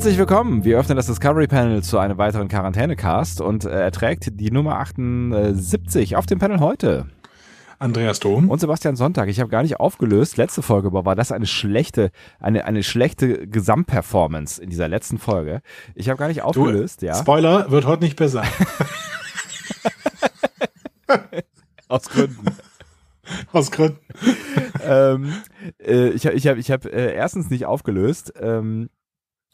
Herzlich willkommen. Wir öffnen das Discovery Panel zu einem weiteren Quarantänecast und äh, er trägt die Nummer 78 auf dem Panel heute. Andreas Dom. Und Sebastian Sonntag. Ich habe gar nicht aufgelöst. Letzte Folge, aber war das eine schlechte, eine, eine schlechte Gesamtperformance in dieser letzten Folge. Ich habe gar nicht aufgelöst, du, ja. Spoiler, wird heute nicht besser. Aus Gründen. Aus Gründen. ähm, äh, ich ich habe ich hab, äh, erstens nicht aufgelöst. Ähm,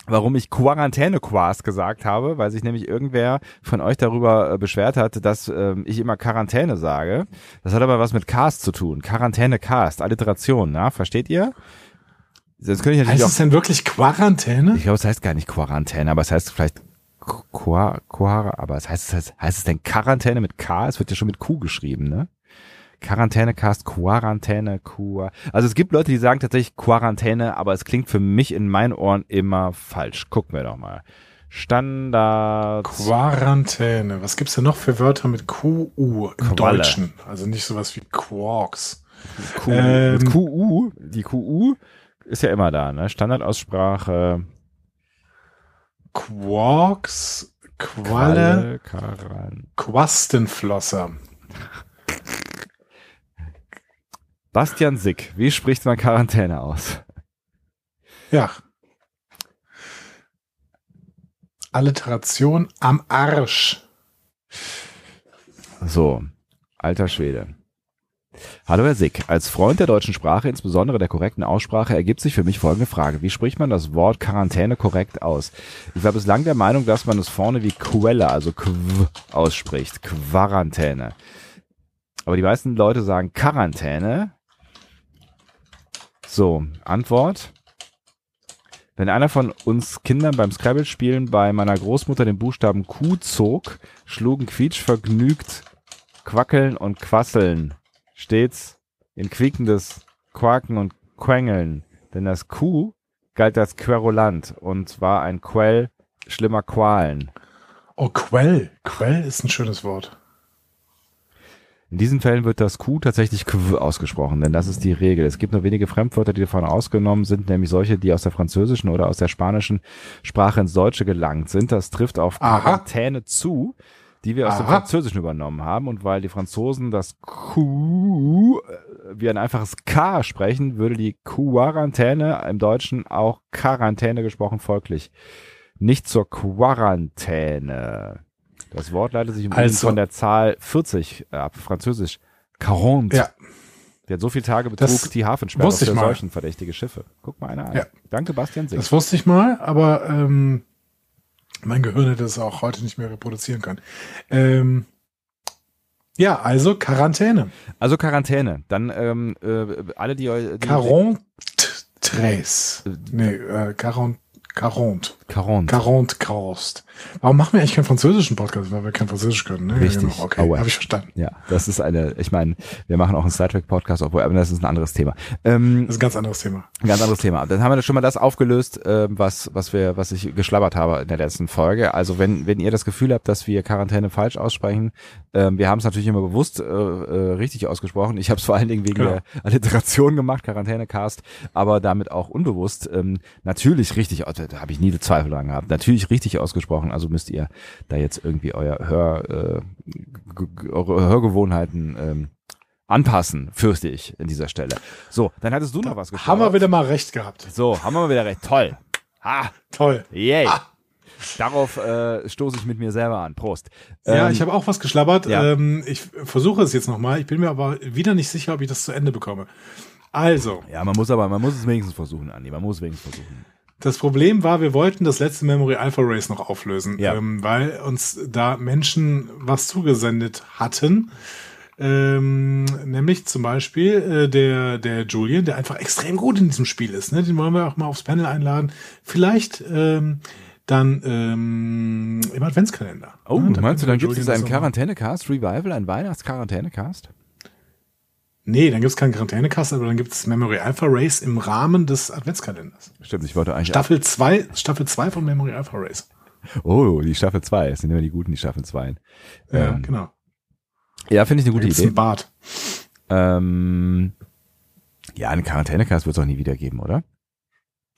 warum ich Quarantäne-Quas gesagt habe, weil sich nämlich irgendwer von euch darüber äh, beschwert hat, dass ähm, ich immer Quarantäne sage. Das hat aber was mit Cast zu tun. Quarantäne-Cast, Alliteration, na, versteht ihr? Das könnte ich natürlich heißt es denn wirklich Quarantäne? Ich glaube, es heißt gar nicht Quarantäne, aber es heißt vielleicht Quar, Quar, aber es heißt, heißt, heißt es denn Quarantäne mit K? Es wird ja schon mit Q geschrieben, ne? Quarantänecast, Quarantäne, Qua. Also es gibt Leute, die sagen tatsächlich Quarantäne, aber es klingt für mich in meinen Ohren immer falsch. Gucken wir doch mal. Standard. Quarantäne. Was gibt's denn noch für Wörter mit QU im Qualle. Deutschen? Also nicht sowas wie Quarks. Q, ähm, mit QU. Die QU ist ja immer da, ne? Standardaussprache. Quarks, Qualle, Qualle Quastenflosser. Bastian Sick, wie spricht man Quarantäne aus? Ja. Alliteration am Arsch. So, alter Schwede. Hallo Herr Sick, als Freund der deutschen Sprache, insbesondere der korrekten Aussprache, ergibt sich für mich folgende Frage. Wie spricht man das Wort Quarantäne korrekt aus? Ich war bislang der Meinung, dass man es vorne wie Quelle, also Quw ausspricht. Quarantäne. Aber die meisten Leute sagen Quarantäne so, Antwort. Wenn einer von uns Kindern beim Scrabble-Spielen bei meiner Großmutter den Buchstaben Q zog, schlugen Quietsch vergnügt Quackeln und Quasseln stets in quiekendes Quaken und Quengeln, denn das Q galt als querulant und war ein Quell schlimmer Qualen. Oh, Quell. Quell ist ein schönes Wort. In diesen Fällen wird das Q tatsächlich Q ausgesprochen, denn das ist die Regel. Es gibt nur wenige Fremdwörter, die davon ausgenommen sind, nämlich solche, die aus der französischen oder aus der spanischen Sprache ins Deutsche gelangt sind. Das trifft auf Quarantäne zu, die wir aus Aha. dem Französischen übernommen haben. Und weil die Franzosen das Q äh, wie ein einfaches K sprechen, würde die Quarantäne im Deutschen auch Quarantäne gesprochen folglich. Nicht zur Quarantäne. Das Wort leitet sich im also, von der Zahl 40 äh, ab, französisch. 40. Ja. Der hat so viele Tage betrug das die Hafensperre für solchen verdächtige Schiffe. Guck mal einer an. Ja. Danke, Bastian Sink. Das wusste ich mal, aber ähm, mein Gehirn hätte es auch heute nicht mehr reproduzieren können. Ähm, ja, also Quarantäne. Also Quarantäne. Dann ähm, äh, alle, die... die Quarantäne. Äh, nee, äh, 40. Caronte. Caronte. Caronte Kraust. Warum machen wir eigentlich keinen französischen Podcast, weil wir kein Französisch können? Ne? Richtig. Ja, genau. Okay, habe ich verstanden. Ja, das ist eine, ich meine, wir machen auch einen Star Trek Podcast, obwohl, aber das ist ein anderes Thema. Ähm, das ist ein ganz anderes Thema. Ein ganz anderes Thema. Dann haben wir schon mal das aufgelöst, äh, was, was wir, was ich geschlabbert habe in der letzten Folge. Also wenn, wenn ihr das Gefühl habt, dass wir Quarantäne falsch aussprechen, äh, wir haben es natürlich immer bewusst äh, äh, richtig ausgesprochen. Ich habe es vor allen Dingen wegen genau. der Alliteration gemacht, Quarantänecast, aber damit auch unbewusst ähm, natürlich richtig, da habe ich nie Zweifel dran gehabt, natürlich richtig ausgesprochen. Also müsst ihr da jetzt irgendwie euer Hör, äh, eure Hörgewohnheiten ähm, anpassen, fürchte ich in dieser Stelle. So, dann hattest du noch was gesprochen. Haben wir wieder mal recht gehabt. So, haben wir wieder recht. Toll. Ha. Toll. Yay. Ah. Darauf äh, stoße ich mit mir selber an. Prost. Ja, ähm, ich habe auch was geschlabbert. Ja. Ähm, ich versuche es jetzt nochmal. Ich bin mir aber wieder nicht sicher, ob ich das zu Ende bekomme. Also. Ja, man muss aber, man muss es wenigstens versuchen, Andi. Man muss es wenigstens versuchen. Das Problem war, wir wollten das letzte Memory Alpha Race noch auflösen, ja. ähm, weil uns da Menschen was zugesendet hatten, Ähm, nämlich zum Beispiel äh, der, der Julian, der einfach extrem gut in diesem Spiel ist. Ne? Den wollen wir auch mal aufs Panel einladen. Vielleicht ähm, dann ähm, im Adventskalender. Oh, ne? meinst du, dann gibt es einen Quarantänecast, Revival, ein Weihnachts-Quarantänecast? Nee, dann gibt's keinen Quarantänecast, aber dann gibt's Memory Alpha Race im Rahmen des Adventskalenders. Stimmt, ich wollte eigentlich. Staffel 2 Staffel zwei von Memory Alpha Race. Oh, die Staffel 2. Es sind immer die guten, die Staffel 2. Ja, Ähm, genau. Ja, finde ich eine gute Idee. einen Bart. Ähm, ja, einen Quarantänecast wird es auch nie wieder geben, oder?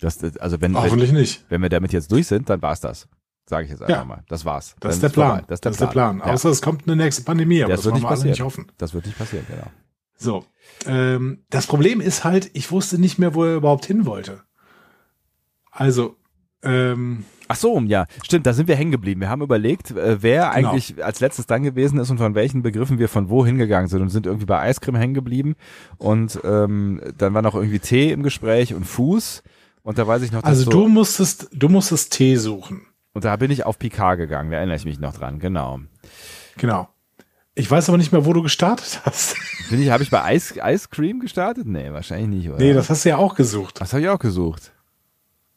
Das, das- also wenn, wenn, Hoffentlich nicht. wenn wir damit jetzt durch sind, dann war's das. Sage ich jetzt einfach Ja. mal. Das war's. Das ist Dann der Plan. Das ist der Plan. Ja. Außer es kommt eine nächste Pandemie, aber Das das, wird nicht wir passieren. nicht hoffen. Das wird nicht passieren, genau. So. Ähm, das Problem ist halt, ich wusste nicht mehr, wo er überhaupt hin wollte. Also, ähm, Ach so, ja, stimmt, da sind wir hängen geblieben. Wir haben überlegt, äh, wer Genau. eigentlich als letztes dran gewesen ist und von welchen Begriffen wir von wo hingegangen sind und sind irgendwie bei Eiscreme hängen geblieben und ähm, dann war noch irgendwie Tee im Gespräch und Fuß und da weiß ich noch, dass also so, du musstest, du musstest Tee suchen. und da bin ich auf Picard gegangen, da erinnere ich mich noch dran, genau. Genau. Ich weiß aber nicht mehr, wo du gestartet hast. Bin ich, habe ich bei Ice, Ice Cream gestartet? Nee, wahrscheinlich nicht, oder? nee, das hast du ja auch gesucht. das habe ich auch gesucht.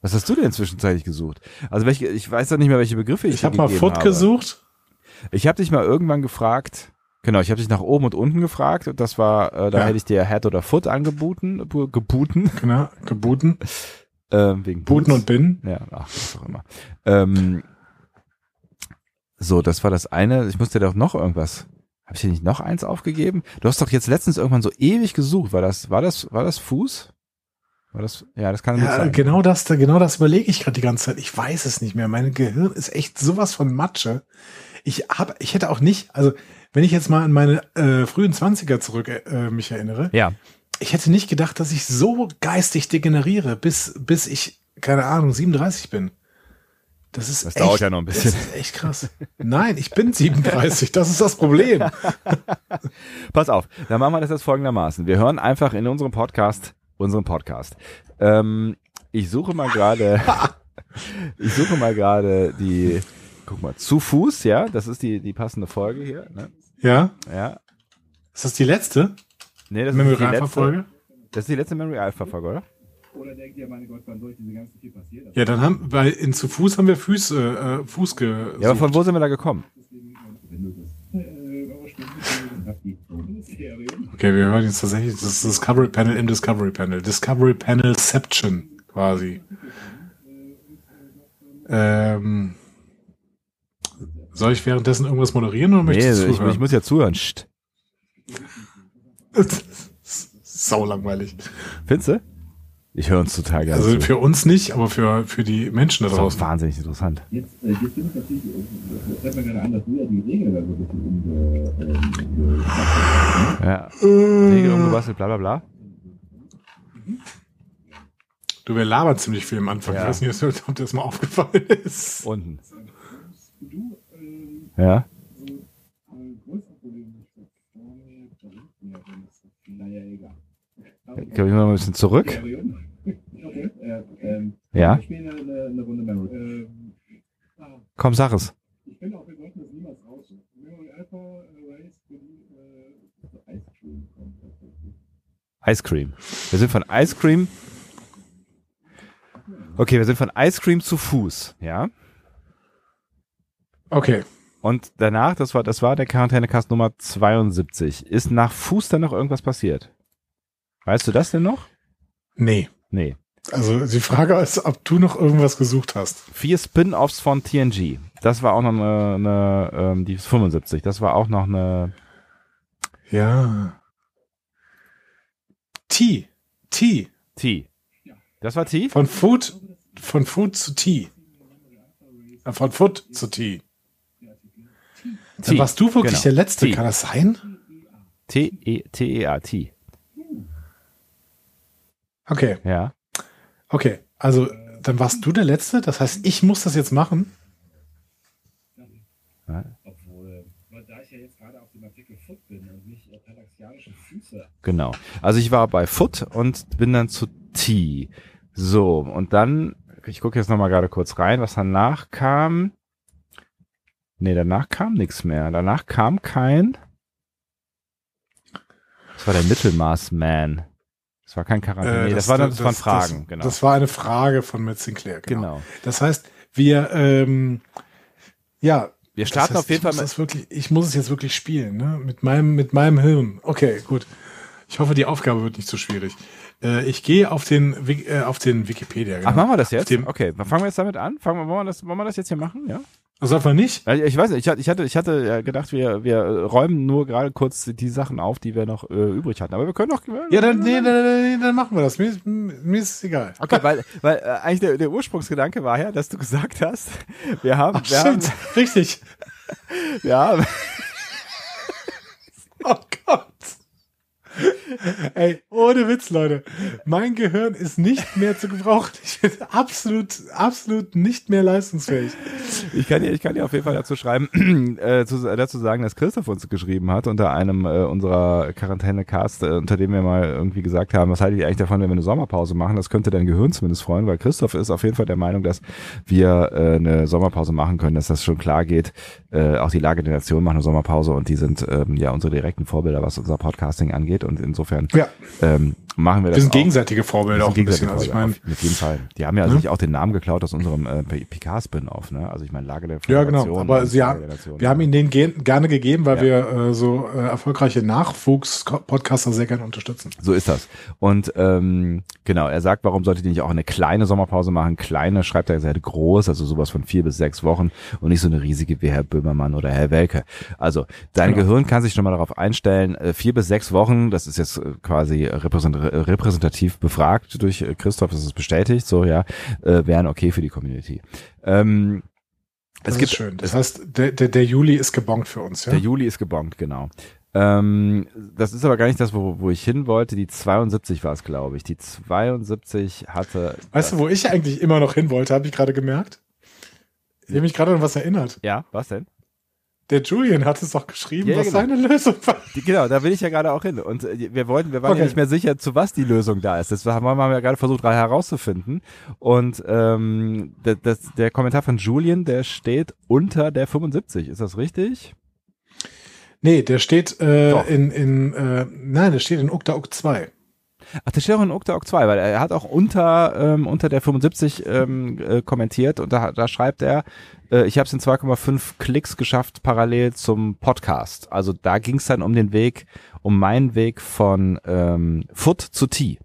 Was hast du denn zwischenzeitlich gesucht? Also welche, ich weiß doch nicht mehr, welche Begriffe ich Ich dir habe mal Foot habe. gesucht. Ich habe dich mal irgendwann gefragt, genau, ich habe dich nach oben und unten gefragt und das war, äh, da Ja. hätte ich dir Head oder Foot angeboten, gebuten, Genau, gebooten. ähm, wegen Booten und Binnen. Ja, ach, was auch immer. Ähm, so, das war das eine. Ich musste doch noch irgendwas. Habe ich dir nicht noch eins aufgegeben? Du hast doch jetzt letztens irgendwann so ewig gesucht. War das, war das, war das Fuß? War das? Ja, das kann Ja, sein. genau das, genau das überlege ich gerade die ganze Zeit. Ich weiß es nicht mehr. Mein Gehirn ist echt sowas von Matsche. Ich habe, ich hätte auch nicht, also wenn ich jetzt mal an meine äh, frühen Zwanziger zurück äh, mich erinnere, Ja, ich hätte nicht gedacht, dass ich so geistig degeneriere, bis bis ich keine Ahnung 37 bin. Das ist Das echt, dauert ja noch ein bisschen. Das ist echt krass. Nein, ich bin 37. Das ist das Problem. pass auf. Dann machen wir das jetzt folgendermaßen. Wir hören einfach in unserem Podcast unseren Podcast. Ähm, ich suche mal gerade, ich suche mal gerade die, guck mal, zu Fuß, ja, das ist die die passende Folge hier. Ne? Ja, Ja, ist das die letzte nee, das ist Memory die Alpha letzte Folge? Das ist die letzte Memory Alpha Folge, oder? Oder denkt ihr, meine Gott, wann soll ich diese ganzen viel passiert? Ja, dann haben bei in zu Fuß haben wir Füße äh, Fuß gesucht. Ja, aber von wo sind wir da gekommen? Okay, wir hören jetzt tatsächlich das Discovery Panel im Discovery Panel. Discovery Panelception quasi. Ähm, soll ich währenddessen irgendwas moderieren oder Nee, möchtest du ich, zuhören? ich muss ja zuhören. Sau langweilig. Findest du? Ich höre uns total gerne Also zu. für uns nicht, aber für, für die Menschen da Das ist draußen. wahnsinnig interessant. Jetzt, äh, jetzt ich natürlich, äh, das fällt mir gerade an, dass du ja die Regeln da so ein bisschen umge... Ähm, ge- Ja. Regel Äh, umgebastelt, bla bla bla. du, wir labern ziemlich viel am Anfang. Ja. Ich weiß nicht, ob dir das mal aufgefallen ist. Unten. du, ähm, Ja. ein größeres Problem ist, dass vorne, da hinten ja, wenn es, naja, egal. Ich glaube, ich mal ein bisschen zurück. Ähm, Ja. Ähm, ah, Komm, sag es. ich finde auch, wir sollten das niemals raus. Memory Alpha äh, Race für die äh, Ice Cream. Ice Cream. Wir sind von Ice Cream. Okay, wir sind von Ice Cream zu Fuß, ja. Okay. Und danach, das war, das war der Quarantänecast Nummer 72. Ist nach Fuß dann noch irgendwas passiert? Weißt du das denn noch? Nee. Nee. Also die Frage ist, ob du noch irgendwas gesucht hast. Vier Spin-offs von TNG. Das war auch noch eine, eine ähm, die ist 75. Das war auch noch eine. Ja. T. T. T. Das war T? Von Food, von Food zu T. Äh, Von Food zu T. Dann warst du wirklich Genau. der Letzte, T. kann das sein? T E T E A T. Okay, Ja. okay. Also, dann warst du der Letzte, das heißt, ich muss das jetzt machen. Obwohl, weil da ich ja jetzt gerade auf dem Artikel Foot bin und nicht äh, palaxianische Füße. Genau. Also ich war bei Foot und bin dann zu T. So, und dann, ich gucke jetzt nochmal gerade kurz rein, was danach kam. Nee, danach kam nichts mehr. Danach kam kein. Das war der Mittelmaß-Man. Das war kein Quarantäne. Äh, nee, das, war dann das, von Fragen, das, genau. Das war eine Frage von Matt Sinclair, genau. Genau. Das heißt, wir, ähm, ja. Wir starten das heißt, auf jeden Fall muss das wirklich, ich muss es jetzt wirklich spielen, ne? Mit meinem, mit meinem Hirn. Okay, gut. Ich hoffe, die Aufgabe wird nicht zu schwierig. Äh, ich gehe auf den, äh, auf den Wikipedia. Genau. Ach, machen wir das jetzt? okay, dann fangen wir jetzt damit an. Fangen wir, wollen wir das, wollen wir das jetzt hier machen? Ja. Das einfach nicht. Ich weiß nicht, ich hatte, ich hatte, ich hatte ja gedacht, wir, wir räumen nur gerade kurz die Sachen auf, die wir noch äh, übrig hatten. Aber wir können noch. Ja, dann, nee, dann, dann, dann machen wir das. Mir, ist- mir ist es egal. Okay, weil, weil äh, eigentlich der, der Ursprungsgedanke war ja, dass du gesagt hast, wir haben, wir haben, Stimmt, richtig. wir haben, Oh Gott. Ey, ohne Witz, Leute. Mein Gehirn ist nicht mehr zu gebrauchen. Ich bin absolut, absolut nicht mehr leistungsfähig. ich kann dir, ich kann dir auf jeden Fall dazu schreiben, äh, zu, dazu sagen, dass Christoph uns geschrieben hat unter einem äh, unserer Quarantäne-Cast, äh, unter dem wir mal irgendwie gesagt haben, was haltet ihr eigentlich davon, wenn wir eine Sommerpause machen? Das könnte dein Gehirn zumindest freuen, weil Christoph ist auf jeden Fall der Meinung, dass wir äh, eine Sommerpause machen können, dass das schon klar geht. Äh, auch die Lage der Nation macht eine Sommerpause und die sind ähm, ja unsere direkten Vorbilder, was unser Podcasting angeht. Und insofern Ja. ähm, machen wir das Wir sind auch. gegenseitige Vorbilder auch ein bisschen. Also ich meine, mit jedem Fall. Die haben ja Ne? sich auch den Namen geklaut aus unserem äh, Picard-Spin-Off, ne? Also ich meine, Lage der ja, genau. Föderation Aber sie haben, wir haben ihnen den gen- gerne gegeben, weil Ja. wir äh, so äh, erfolgreiche Nachwuchs-Podcaster sehr gerne unterstützen. So ist das. Und ähm, genau, er sagt, warum sollte die nicht auch eine kleine Sommerpause machen? Kleine schreibt er sehr groß, also sowas von vier bis sechs Wochen und nicht so eine riesige wie Herr Böhmermann oder Herr Welke. Also dein Genau. Gehirn kann sich schon mal darauf einstellen, äh, vier bis sechs Wochen, das ist jetzt äh, quasi repräsent repräsentativ befragt durch äh, Christoph, das ist bestätigt, so ja, äh, wären okay für die Community. Ähm, Das es gibt ist schön. Das heißt, der, der, der Juli ist gebongt für uns, ja? Der Juli ist gebongt, genau. Ähm, das ist aber gar nicht das, wo, wo ich hin wollte. Die 72 war es, glaube ich. Die 72 hatte. Weißt du, wo ich eigentlich immer noch hin wollte, habe ich gerade gemerkt? Ich habe mich gerade an was erinnert. Ja, was denn? Der Julian hat es doch geschrieben, Ja, ja, was genau. seine Lösung war. Genau, da will ich ja gerade auch hin. Und äh, wir wollten, wir waren ja Okay. nicht mehr sicher, zu was die Lösung da ist. Das haben wir haben ja gerade versucht herauszufinden. Und ähm, das, das, der Kommentar von Julian, der steht unter der 75. Ist das richtig? Nee, der steht äh, Doch. in, in äh, nein, der steht in Ukta Uk 2. Ach, der steht auch in Okta 2, weil er hat auch unter ähm, unter der 75 ähm, äh, kommentiert und da, da schreibt er, äh, ich habe es in 2,5 Klicks geschafft parallel zum Podcast. Also da ging es dann um den Weg, um meinen Weg von ähm, Foot zu Tee.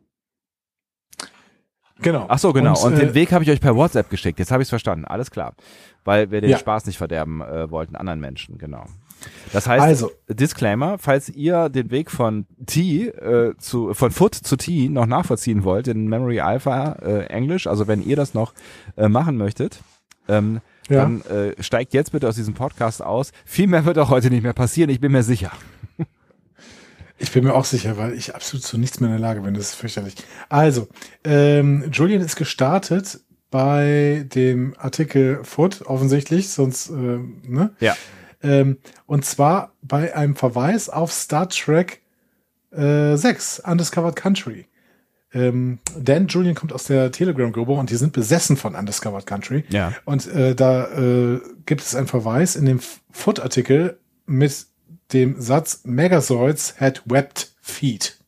Genau. Ach so, genau. Und, äh, den Weg habe ich euch per WhatsApp geschickt. Jetzt habe ich es verstanden. Alles klar. Weil wir den Ja. Spaß nicht verderben äh, wollten anderen Menschen. Genau. Das heißt, Also. Disclaimer, falls ihr den Weg von T äh, zu von Foot zu T noch nachvollziehen wollt in Memory Alpha äh, Englisch, also wenn ihr das noch äh, machen möchtet, ähm, Ja. dann äh, steigt jetzt bitte aus diesem Podcast aus. Viel mehr wird auch heute nicht mehr passieren, ich bin mir sicher. Ich bin mir auch sicher, weil ich absolut zu nichts mehr in der Lage bin. Das ist fürchterlich. Also, ähm, Julian ist gestartet bei dem Artikel Foot, offensichtlich, sonst, ähm, ne? Ja. Ähm, und zwar bei einem Verweis auf Star Trek äh, 6, Undiscovered Country. Ähm, denn Julian kommt aus der Telegram-Gruppe und die sind besessen von Undiscovered Country. Ja. Und äh, da äh, gibt es einen Verweis in dem Foot-Artikel mit dem Satz Megazords had webbed feet.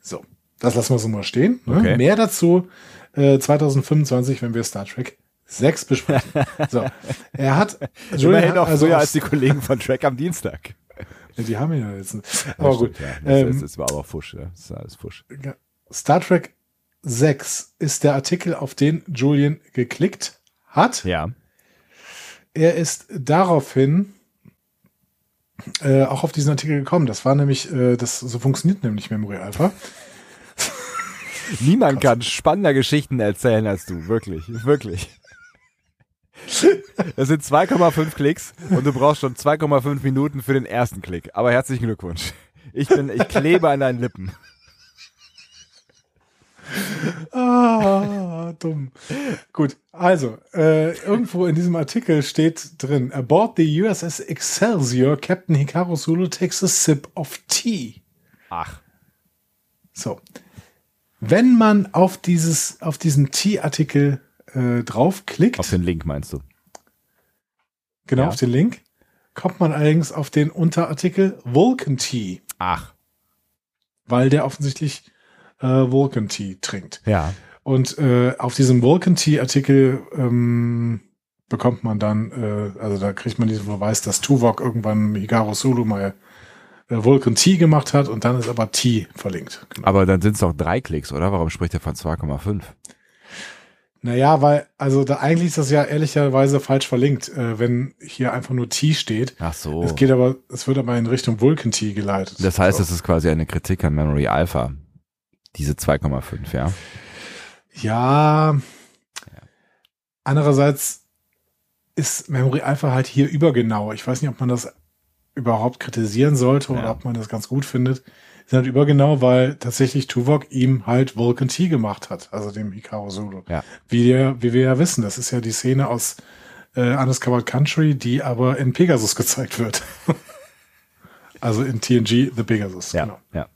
So, das lassen wir so mal stehen. Ne? Okay. Mehr dazu äh, 2025, wenn wir Star Trek 6 besprechen. so, er hat Immerhin hat noch also früher als die Kollegen von Track am Dienstag. Die haben ihn ja jetzt. Aber gut. Ja, das, Ähm, das war aber Fusch. Ja. Das ist alles Fusch. Star Trek 6 ist der Artikel, auf den Julian geklickt hat. Ja. Er ist daraufhin äh, auch auf diesen Artikel gekommen. Das war nämlich, äh, das so funktioniert nämlich Memory Alpha. Niemand kann spannender Geschichten erzählen als du. Wirklich. Wirklich. Das sind 2,5 Klicks und du brauchst schon 2,5 Minuten für den ersten Klick. Aber herzlichen Glückwunsch. Ich bin, ich klebe an deinen Lippen. Ah, dumm. Gut, also, äh, irgendwo in diesem Artikel steht drin, aboard the USS Excelsior, Captain Hikaru Sulu takes a sip of tea. Ach. So. Wenn man auf dieses, auf diesen Tea-Artikel äh, draufklickt, Auf den Link meinst du? genau ja. auf den Link, kommt man allerdings auf den Unterartikel Vulcan Tea. Ach. weil der offensichtlich äh, Vulcan Tea trinkt. Ja. Und äh, auf diesem Vulcan Tea Artikel ähm, bekommt man dann, äh, also da kriegt man diesen Beweis, dass Tuvok irgendwann Hikaru Sulu mal äh, Vulcan Tea gemacht hat und dann ist aber Tea verlinkt. Genau. Aber dann sind es doch drei Klicks, oder? Warum spricht er von 2,5? Naja, weil, also da eigentlich ist das ja ehrlicherweise falsch verlinkt, äh, wenn hier einfach nur T steht. Ach so. Es geht aber, es wird aber in Richtung Vulcan T geleitet. Das heißt, so. es ist quasi eine Kritik an Memory Alpha. Diese 2,5, ja. Ja. Andererseits ist Memory Alpha halt hier übergenau. Ich weiß nicht, ob man das überhaupt kritisieren sollte oder Ja. ob man das ganz gut findet. Sind halt übergenau, weil tatsächlich Tuvok ihm halt Vulcan T gemacht hat, also dem Hikaru Sulu. Ja. Wie, der, wie wir ja wissen, das ist ja die Szene aus äh, Undiscovered Country, die aber in Pegasus gezeigt wird. also in TNG The Pegasus. Ja, Genau. ja.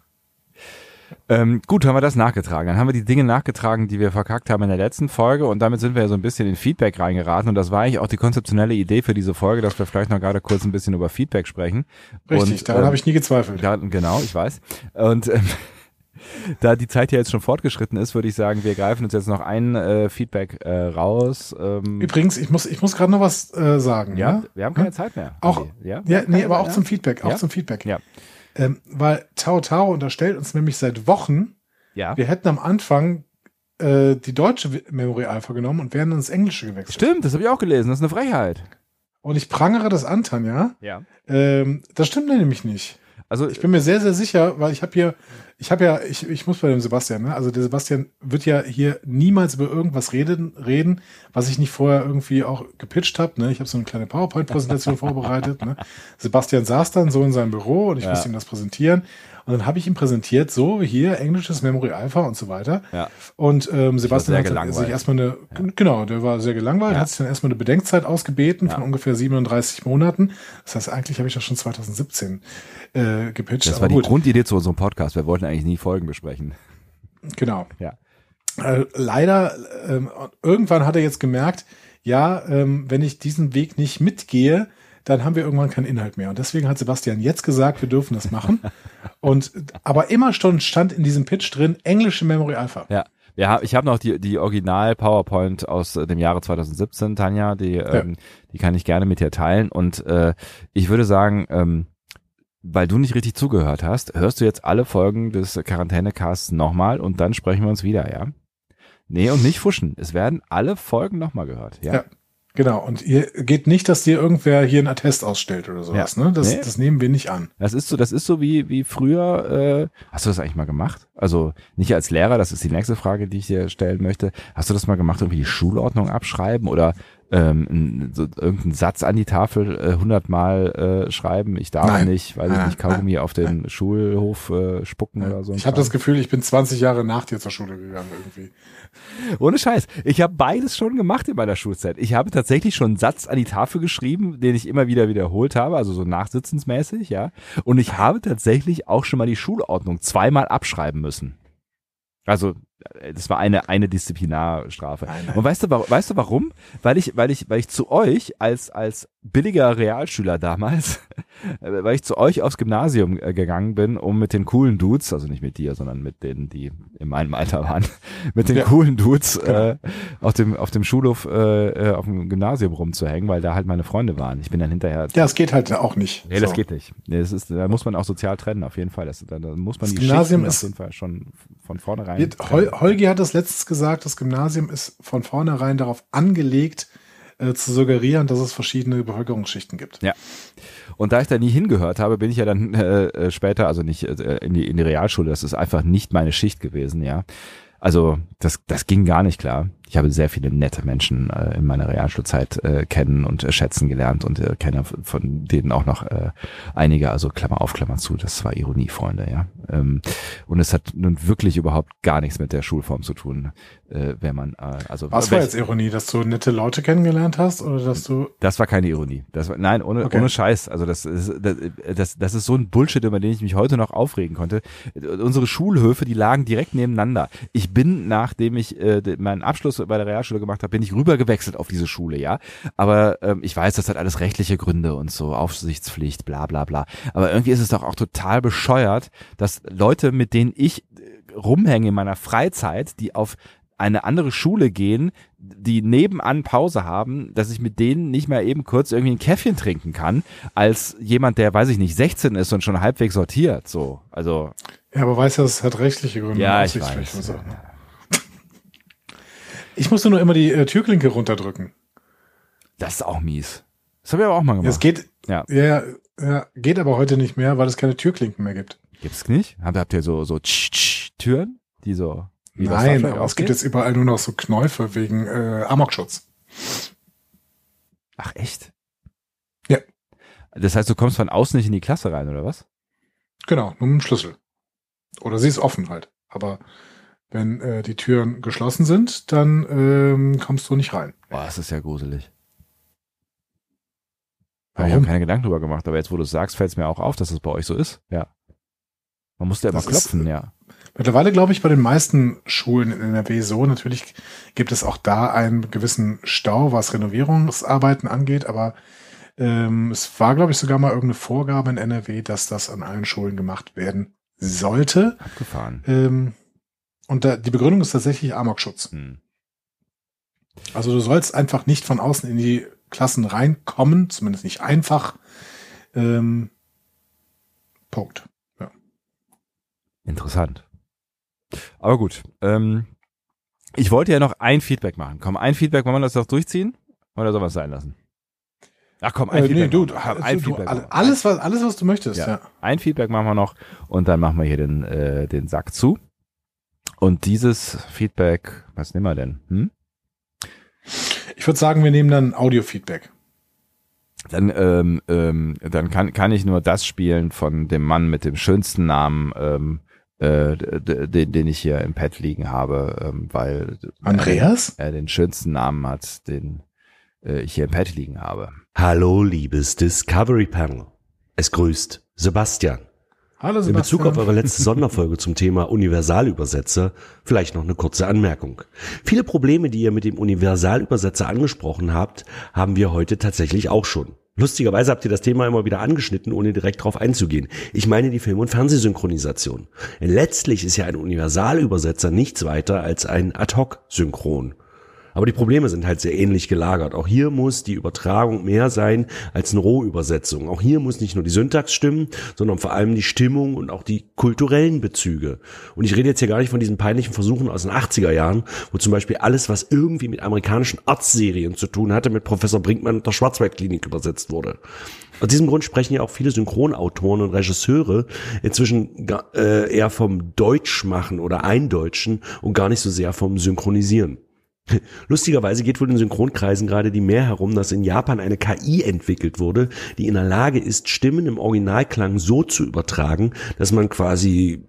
Ähm, gut, haben wir das nachgetragen. Dann haben wir die Dinge nachgetragen, die wir verkackt haben in der letzten Folge und damit sind wir ja so ein bisschen in Feedback reingeraten und das war eigentlich auch die konzeptionelle Idee für diese Folge, dass wir vielleicht noch gerade kurz ein bisschen über Feedback sprechen. Richtig, und, daran ähm, habe ich nie gezweifelt. Ja, genau, ich weiß. Und ähm, da die Zeit ja jetzt schon fortgeschritten ist, würde ich sagen, wir greifen uns jetzt noch ein äh, Feedback äh, raus. Ähm, Übrigens, ich muss, ich muss gerade noch was äh, sagen. ja, Ja, wir haben keine Zeit mehr. Auch- ja, ja nee, aber auch ja? zum Feedback, auch Ja? zum Feedback. Ja. Ähm, weil Tao Tao unterstellt uns nämlich seit Wochen, Ja. wir hätten am Anfang äh, die deutsche Memory Alpha genommen und wären ins Englische gewechselt. Stimmt, das habe ich auch gelesen. Das ist eine Frechheit. Und ich prangere das an, Tanja. Ja. Ähm, das stimmt nämlich nicht. Also Ich bin mir sehr, sehr sicher, weil ich habe hier, ich habe ja, ich, ich muss bei dem Sebastian, ne? Also der Sebastian wird ja hier niemals über irgendwas reden, reden, was ich nicht vorher irgendwie auch gepitcht habe. Ne? Ich habe so eine kleine PowerPoint-Präsentation vorbereitet. Ne? Sebastian saß dann so in seinem Büro und ich Ja. musste ihm das präsentieren. Und dann habe ich ihm präsentiert, so hier englisches Memory Alpha und so weiter. Ja. Und ähm, Sebastian hat gelangweilt. sich erstmal eine, genau, der war sehr gelangweilt, Ja. hat sich dann erstmal eine Bedenkzeit ausgebeten von Ja. ungefähr 37 Monaten. Das heißt, eigentlich habe ich das schon 2017 äh, gepitcht. das war die gut. Grundidee zu unserem Podcast. Wir wollten eigentlich nie Folgen besprechen. Genau. Ja. Äh, leider, ähm, irgendwann hat er jetzt gemerkt, ja, ähm, wenn ich diesen Weg nicht mitgehe, dann haben wir irgendwann keinen Inhalt mehr. Und deswegen hat Sebastian jetzt gesagt, wir dürfen das machen. Und aber immer schon stand in diesem Pitch drin englische Memory Alpha. Ja. Ja, ich habe noch die, die Original PowerPoint aus äh, dem Jahre 2017, Tanja, die, ähm, die kann ich gerne mit dir teilen. Und äh, ich würde sagen, ähm, weil du nicht richtig zugehört hast, hörst du jetzt alle Folgen des Quarantänecasts nochmal und dann sprechen wir uns wieder, ja? Nee, und nicht fuschen. Es werden alle Folgen nochmal gehört, ja? Ja. Genau. Und ihr geht nicht, dass dir irgendwer hier einen Attest ausstellt oder sowas. Ja. Ne? Das, Nee. das nehmen wir nicht an. Das ist so, das ist so wie, wie früher, äh, hast du das eigentlich mal gemacht? Also nicht als Lehrer, das ist die nächste Frage, die ich dir stellen möchte. Hast du das mal gemacht, irgendwie die Schulordnung abschreiben oder ähm, so, irgendeinen Satz an die Tafel äh, hundertmal äh, schreiben? Ich darf Nein. nicht, weiß ich nicht, Kaugummi auf den Schulhof äh, spucken oder so. Ich habe das Gefühl, ich bin 20 Jahre nach dir zur Schule gegangen irgendwie. Ohne Scheiß. Ich habe beides schon gemacht in meiner Schulzeit. Ich habe tatsächlich schon einen Satz an die Tafel geschrieben, den ich immer wieder wiederholt habe, also so nachsitzensmäßig, ja. Und ich habe tatsächlich auch schon mal die Schulordnung zweimal abschreiben müssen. Also das war eine eine Disziplinarstrafe. Nein, nein. Und weißt du, weißt du warum? Weil ich weil ich weil ich zu euch als als billiger Realschüler damals, äh, weil ich zu euch aufs Gymnasium äh, gegangen bin, um mit den coolen Dudes, also nicht mit dir, sondern mit denen, die in meinem Alter waren, mit den Ja. coolen Dudes äh, auf dem auf dem Schulhof äh, äh, auf dem Gymnasium rumzuhängen, weil da halt meine Freunde waren. Ich bin dann hinterher Ja, es geht halt auch nicht. Nee, das So. geht nicht. Nee, das ist, da muss man auch sozial trennen, auf jeden Fall. Das, da, da muss man Das die Gymnasium Schichten ist- auf jeden Fall schon von vornherein. Wird. Hol, Holgi hat das letztes gesagt, das Gymnasium ist von vornherein darauf angelegt, äh, zu suggerieren, dass es verschiedene Bevölkerungsschichten gibt. Ja. Und da ich da nie hingehört habe, bin ich ja dann äh, äh, später, also nicht äh, in, die, in die Realschule, das ist einfach nicht meine Schicht gewesen, ja. Also das, das ging gar nicht klar. Ich habe sehr viele nette Menschen äh, in meiner Realschulzeit äh, kennen und äh, schätzen gelernt und äh, kenne von- denen auch noch äh, einige, also Klammer auf, Klammer zu, das war Ironie, Freunde, ja. Ähm, und es hat nun wirklich überhaupt gar nichts mit der Schulform zu tun, äh, wenn man, äh, also Was war jetzt Ironie, dass du nette Leute kennengelernt hast oder dass du das war keine Ironie. Das war, nein, ohne, Okay. ohne Scheiß. Also das ist, das, das, das ist so ein Bullshit, über den ich mich heute noch aufregen konnte. Unsere Schulhöfe, die lagen direkt nebeneinander. Ich bin, nachdem ich äh, meinen Abschluss bei der Realschule gemacht habe, bin ich rübergewechselt auf diese Schule, ja. Aber ähm, ich weiß, das hat alles rechtliche Gründe und so, Aufsichtspflicht, bla bla bla. Aber irgendwie ist es doch auch total bescheuert, dass Leute, mit denen ich äh, rumhänge in meiner Freizeit, die auf eine andere Schule gehen, die nebenan Pause haben, dass ich mit denen nicht mal eben kurz irgendwie ein Käffchen trinken kann, als jemand, der, weiß ich nicht, 16 ist und schon halbwegs sortiert, so. Also, Ja, aber weißt du, es hat rechtliche Gründe. Ja, ich weiß. Ich musste nur immer die äh, Türklinke runterdrücken. das ist auch mies. Das habe ich aber auch mal Ja, gemacht. es geht, Ja. ja, ja, geht aber heute nicht mehr, weil es keine Türklinken mehr gibt. Gibt's nicht? Habt, habt ihr so, so Tsch -Tsch Türen, die so, wie Nein, aber es gibt jetzt überall nur noch so Knäufe wegen äh, Amokschutz. Ach, echt? Ja. Das heißt, du kommst von außen nicht in die Klasse rein, oder was? Genau, nur mit dem Schlüssel. Oder sie ist offen halt. Aber wenn äh, die Türen geschlossen sind, dann ähm, kommst du nicht rein. Boah, das ist ja gruselig. Hab ich Warum? habe keine Gedanken drüber gemacht, aber jetzt, wo du es sagst, fällt es mir auch auf, dass es bei euch so ist. Ja. Man muss ja immer Das ist, klopfen, ja. Mittlerweile glaube ich bei den meisten Schulen in NRW so. Natürlich gibt es auch da einen gewissen Stau, was Renovierungsarbeiten angeht, aber ähm, es war, glaube ich, sogar mal irgendeine Vorgabe in NRW, dass das an allen Schulen gemacht werden sollte. Abgefahren. Ähm, und da, die Begründung ist tatsächlich Amokschutz. Hm. Also du sollst einfach nicht von außen in die Klassen reinkommen, zumindest nicht einfach. Ähm, Punkt. Interessant. Aber gut. Ähm, ich wollte ja noch ein Feedback machen. Komm, ein Feedback, wollen wir das doch durchziehen? Oder soll man es sein lassen? Ach komm, ein Äh, nee, Feedback. du, machen wir. Komm, ein du, Feedback. wir. alles, was, alles, was du möchtest, Ja. ja. Ein Feedback machen wir noch und dann machen wir hier den, äh, den Sack zu. Und dieses Feedback, was nehmen wir denn? Hm? Ich würde sagen, wir nehmen dann Audio-Feedback. Dann, ähm, ähm, dann kann, kann ich nur das spielen von dem Mann mit dem schönsten Namen, ähm, äh, d- d- den ich hier im Pad liegen habe, ähm, weil Andreas? er den schönsten Namen hat, den äh, ich hier im Pad liegen habe. Hallo, liebes Discovery Panel. Es grüßt Sebastian. Hallo In Bezug auf eure letzte Sonderfolge zum Thema Universalübersetzer vielleicht noch eine kurze Anmerkung. Viele Probleme, die ihr mit dem Universalübersetzer angesprochen habt, haben wir heute tatsächlich auch schon. Lustigerweise habt ihr das Thema immer wieder angeschnitten, ohne direkt darauf einzugehen. Ich meine die Film- und Fernsehsynchronisation. Letztlich ist ja ein Universalübersetzer nichts weiter als ein Ad-Hoc-Synchron. Aber die Probleme sind halt sehr ähnlich gelagert. Auch hier muss die Übertragung mehr sein als eine Rohübersetzung. Auch hier muss nicht nur die Syntax stimmen, sondern vor allem die Stimmung und auch die kulturellen Bezüge. Und ich rede jetzt hier gar nicht von diesen peinlichen Versuchen aus den 80er Jahren, wo zum Beispiel alles, was irgendwie mit amerikanischen Arztserien zu tun hatte, mit Professor Brinkmann und der Schwarzwaldklinik übersetzt wurde. Aus diesem Grund sprechen ja auch viele Synchronautoren und Regisseure inzwischen äh, eher vom Deutschmachen oder Eindeutschen und gar nicht so sehr vom Synchronisieren. Lustigerweise geht wohl in Synchronkreisen gerade die mehr herum, dass in Japan eine KI entwickelt wurde, die in der Lage ist, Stimmen im Originalklang so zu übertragen, dass man quasi,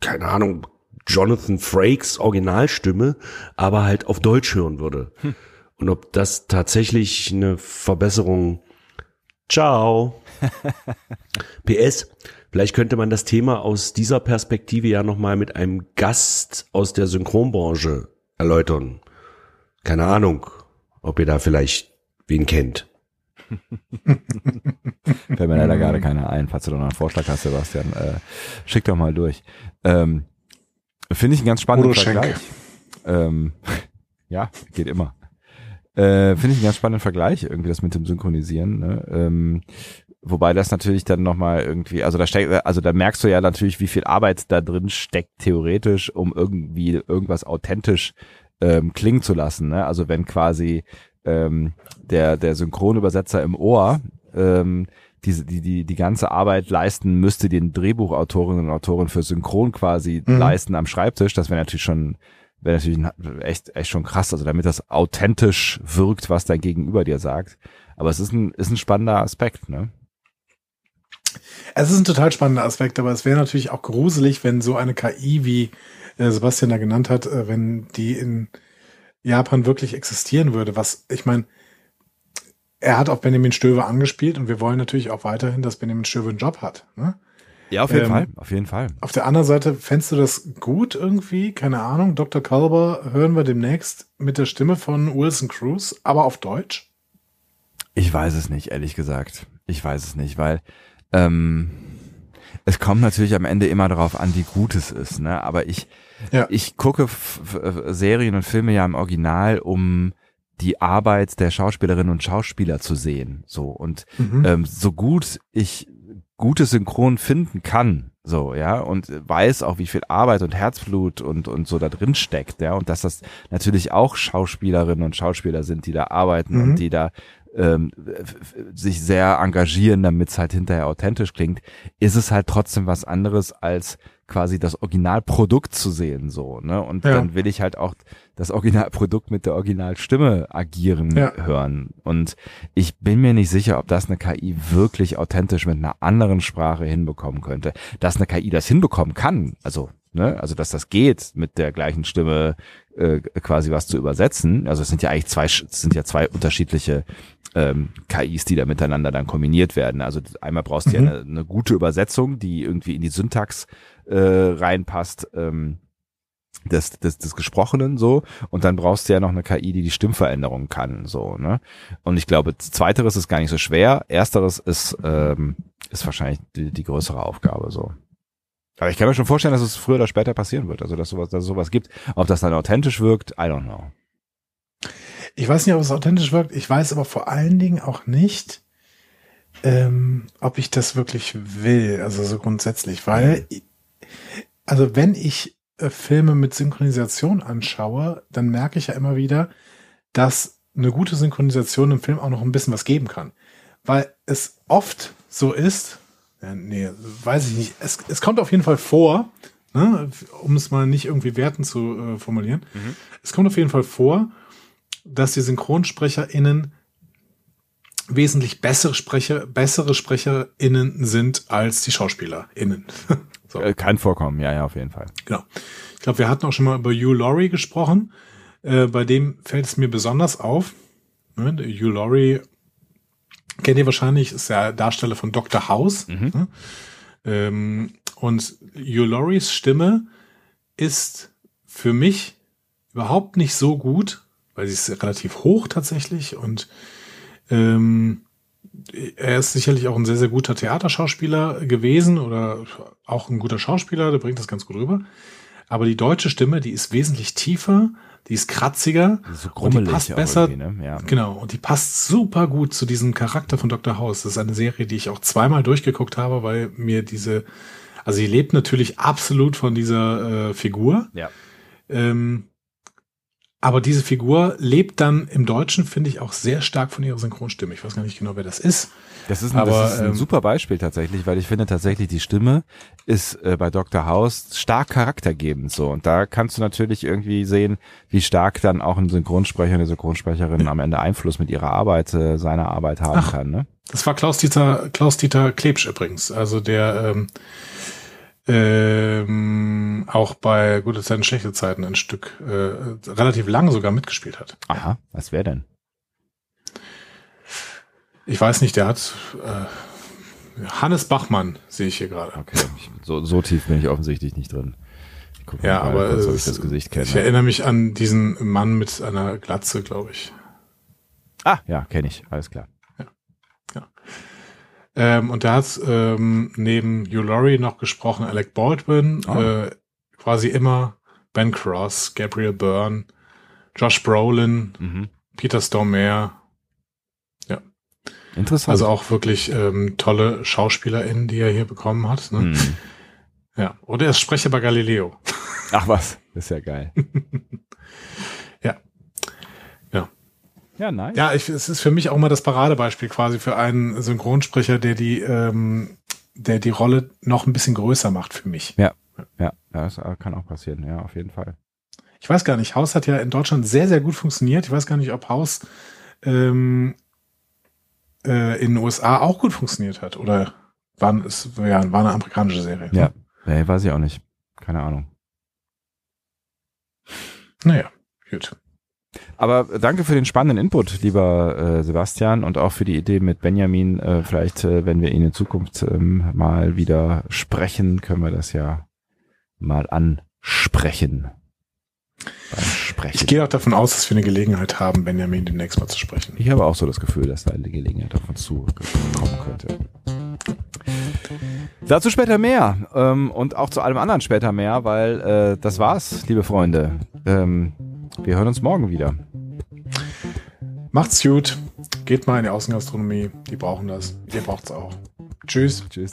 keine Ahnung, Jonathan Frakes Originalstimme, aber halt auf Deutsch hören würde. Und ob das tatsächlich eine Verbesserung Ciao. PS, vielleicht könnte man das Thema aus dieser Perspektive ja nochmal mit einem Gast aus der Synchronbranche erläutern. Keine Ahnung, ob ihr da vielleicht wen kennt. Fällt mir leider gerade keiner ein. Falls du da noch einen Vorschlag hast, Sebastian, äh, schick doch mal durch. Ähm, Finde ich einen ganz spannenden. Vergleich. Ähm, ja, geht immer. Äh, Finde ich einen ganz spannenden Vergleich, irgendwie das mit dem Synchronisieren. Ne? Ähm, wobei das natürlich dann nochmal irgendwie, also da steckt, also da merkst du ja natürlich, wie viel Arbeit da drin steckt, theoretisch, um irgendwie irgendwas authentisch ähm, klingen zu lassen. Ne? Also wenn quasi ähm, der, der Synchronübersetzer im Ohr ähm, diese, die, die, die ganze Arbeit leisten müsste, den Drehbuchautorinnen und Autoren für Synchron quasi Mhm. leisten am Schreibtisch. Das wäre natürlich schon, wäre natürlich echt, echt schon krass. Also damit das authentisch wirkt, was dein Gegenüber dir sagt. Aber es ist ein, ist ein spannender Aspekt, ne? Es ist ein total spannender Aspekt, aber es wäre natürlich auch gruselig, wenn so eine KI, wie Sebastian da genannt hat, äh, wenn die in Japan wirklich existieren würde. Was, ich meine, er hat auf Benjamin Stöver angespielt und wir wollen natürlich auch weiterhin, dass Benjamin Stöver einen Job hat. Ne? Ja, auf jeden Ähm, Fall, auf jeden Fall. Auf der anderen Seite, fändest du das gut irgendwie? Keine Ahnung. Dr. Culber hören wir demnächst mit der Stimme von Wilson Cruz, aber auf Deutsch? Ich weiß es nicht, ehrlich gesagt. Ich weiß es nicht, weil ähm, es kommt natürlich am Ende immer darauf an, wie gut es ist. Ne? Aber ich, Ja. ich gucke Serien und Filme ja im Original, um die Arbeit der Schauspielerinnen und Schauspieler zu sehen. So und Mhm. ähm, so gut ich gutes Synchron finden kann, so, ja, und weiß auch, wie viel Arbeit und Herzblut und, und so da drin steckt, ja, und dass das natürlich auch Schauspielerinnen und Schauspieler sind, die da arbeiten Mhm. und die da ähm, sich sehr engagieren, damit es halt hinterher authentisch klingt, ist es halt trotzdem was anderes als quasi das Originalprodukt zu sehen, so, ne, und Ja. dann will ich halt auch das Originalprodukt mit der Originalstimme agieren Ja. hören und ich bin mir nicht sicher, ob das eine KI wirklich authentisch mit einer anderen Sprache hinbekommen könnte. Dass eine KI das hinbekommen kann, also, ne, also dass das geht, mit der gleichen Stimme äh, quasi was zu übersetzen. Also es sind ja eigentlich zwei, es sind ja zwei unterschiedliche ähm, KIs, die da miteinander dann kombiniert werden. Also einmal brauchst du Mhm. ja eine, eine gute Übersetzung, die irgendwie in die Syntax äh, reinpasst. Ähm, des, des, des Gesprochenen so und dann brauchst du ja noch eine KI, die die Stimmveränderung kann so ne und ich glaube zweiteres ist gar nicht so schwer ersteres ist ähm, ist wahrscheinlich die, die größere Aufgabe so aber ich kann mir schon vorstellen dass es früher oder später passieren wird also dass sowas dass es sowas gibt ob das dann authentisch wirkt I don't know Ich weiß nicht, ob es authentisch wirkt. Ich weiß aber vor allen Dingen auch nicht, ähm, ob ich das wirklich will. Also so grundsätzlich, weil, ich- also wenn ich äh, Filme mit Synchronisation anschaue, dann merke ich ja immer wieder, dass eine gute Synchronisation im Film auch noch ein bisschen was geben kann. Weil es oft so ist, ja, nee, weiß ich nicht, es, es kommt auf jeden Fall vor, ne, um es mal nicht irgendwie werten zu äh, formulieren, es kommt auf jeden Fall vor, dass die SynchronsprecherInnen wesentlich bessere Sprecher, bessere SprecherInnen sind als die SchauspielerInnen. so, äh, kann vorkommen ja ja auf jeden Fall genau. Ich glaube, wir hatten auch schon mal über Hugh Laurie gesprochen. Äh, bei dem fällt es mir besonders auf. Ne, Hugh Laurie kennt ihr wahrscheinlich, ist der Darsteller von Dr. House. Ne? Ähm, und Hugh Lauries Stimme ist für mich überhaupt nicht so gut, weil sie ist relativ hoch tatsächlich und ähm, er ist sicherlich auch ein sehr, sehr guter Theaterschauspieler gewesen oder auch ein guter Schauspieler, der bringt das ganz gut rüber. Aber die deutsche Stimme, die ist wesentlich tiefer, die ist kratziger so und die passt besser. ne? ja Genau, und die passt super gut zu diesem Charakter von Dr. House. Das ist eine Serie, die ich auch zweimal durchgeguckt habe, weil mir diese, also sie lebt natürlich absolut von dieser äh, Figur. ja Ähm, aber diese Figur lebt dann im Deutschen, finde ich, auch sehr stark von ihrer Synchronstimme. Ich weiß gar nicht genau, wer das ist. Das ist ein, Aber, das ist ein ähm, super Beispiel tatsächlich, weil ich finde tatsächlich die Stimme ist äh, bei Dr. House stark charaktergebend so und da kannst du natürlich irgendwie sehen, wie stark dann auch ein Synchronsprecher, eine Synchronsprecherin am Ende Einfluss mit ihrer Arbeit, äh, seiner Arbeit haben Ach. kann. Ne? Das war Klaus-Dieter Klaus -Dieter Klebsch übrigens. Also der ähm, ähm, auch bei Gute Zeiten, Schlechte Zeiten ein Stück äh, relativ lang sogar mitgespielt hat. Aha, was wäre denn? Ich weiß nicht, der hat äh, Hannes Bachmann, sehe ich hier gerade. Okay, ich, so, so tief bin ich offensichtlich nicht drin. Ich Ja, aber kurz, ob ich es- das Gesicht ich kenne. erinnere mich an diesen Mann mit einer Glatze, glaube ich. Ah, ja, kenne ich, alles klar. Ähm, und der hat ähm, neben Hugh Laurie noch gesprochen, Alec Baldwin, Oh. äh, quasi immer Ben Cross, Gabriel Byrne, Josh Brolin, Mhm. Peter Stormare. Interessant. Also auch wirklich ähm, tolle SchauspielerInnen, die er hier bekommen hat. Ne? Mhm. Ja. Und er ist Sprecher bei Galileo. Ach was, ist ja geil. Ja. Ja. Ja, nice. Ja, ich, es ist für mich auch mal das Paradebeispiel quasi für einen Synchronsprecher, der die, ähm, der die Rolle noch ein bisschen größer macht für mich. Ja, ja, das kann auch passieren, ja, auf jeden Fall. Ich weiß gar nicht, Haus hat ja in Deutschland sehr, sehr gut funktioniert. Ich weiß gar nicht, ob Haus ähm, äh, in den USA auch gut funktioniert hat. Oder war, es ja, war eine amerikanische Serie. ne? Ja. Nee, weiß ich auch nicht. Keine Ahnung. Naja, gut. Aber danke für den spannenden Input, lieber äh, Sebastian, und auch für die Idee mit Benjamin. Äh, vielleicht, äh, wenn wir ihn in Zukunft ähm, mal wieder sprechen, können wir das ja mal ansprechen. Sprechen. Ich gehe auch davon aus, dass wir eine Gelegenheit haben, Benjamin demnächst mal zu sprechen. Ich habe auch so das Gefühl, dass da eine Gelegenheit auf uns zukommen könnte. Dazu später mehr ähm, und auch zu allem anderen später mehr, weil äh, das war's, liebe Freunde. Ähm, wir hören uns morgen wieder. Macht's gut. Geht mal in die Außengastronomie. Die brauchen das. Ihr braucht's auch. Tschüss. Tschüss.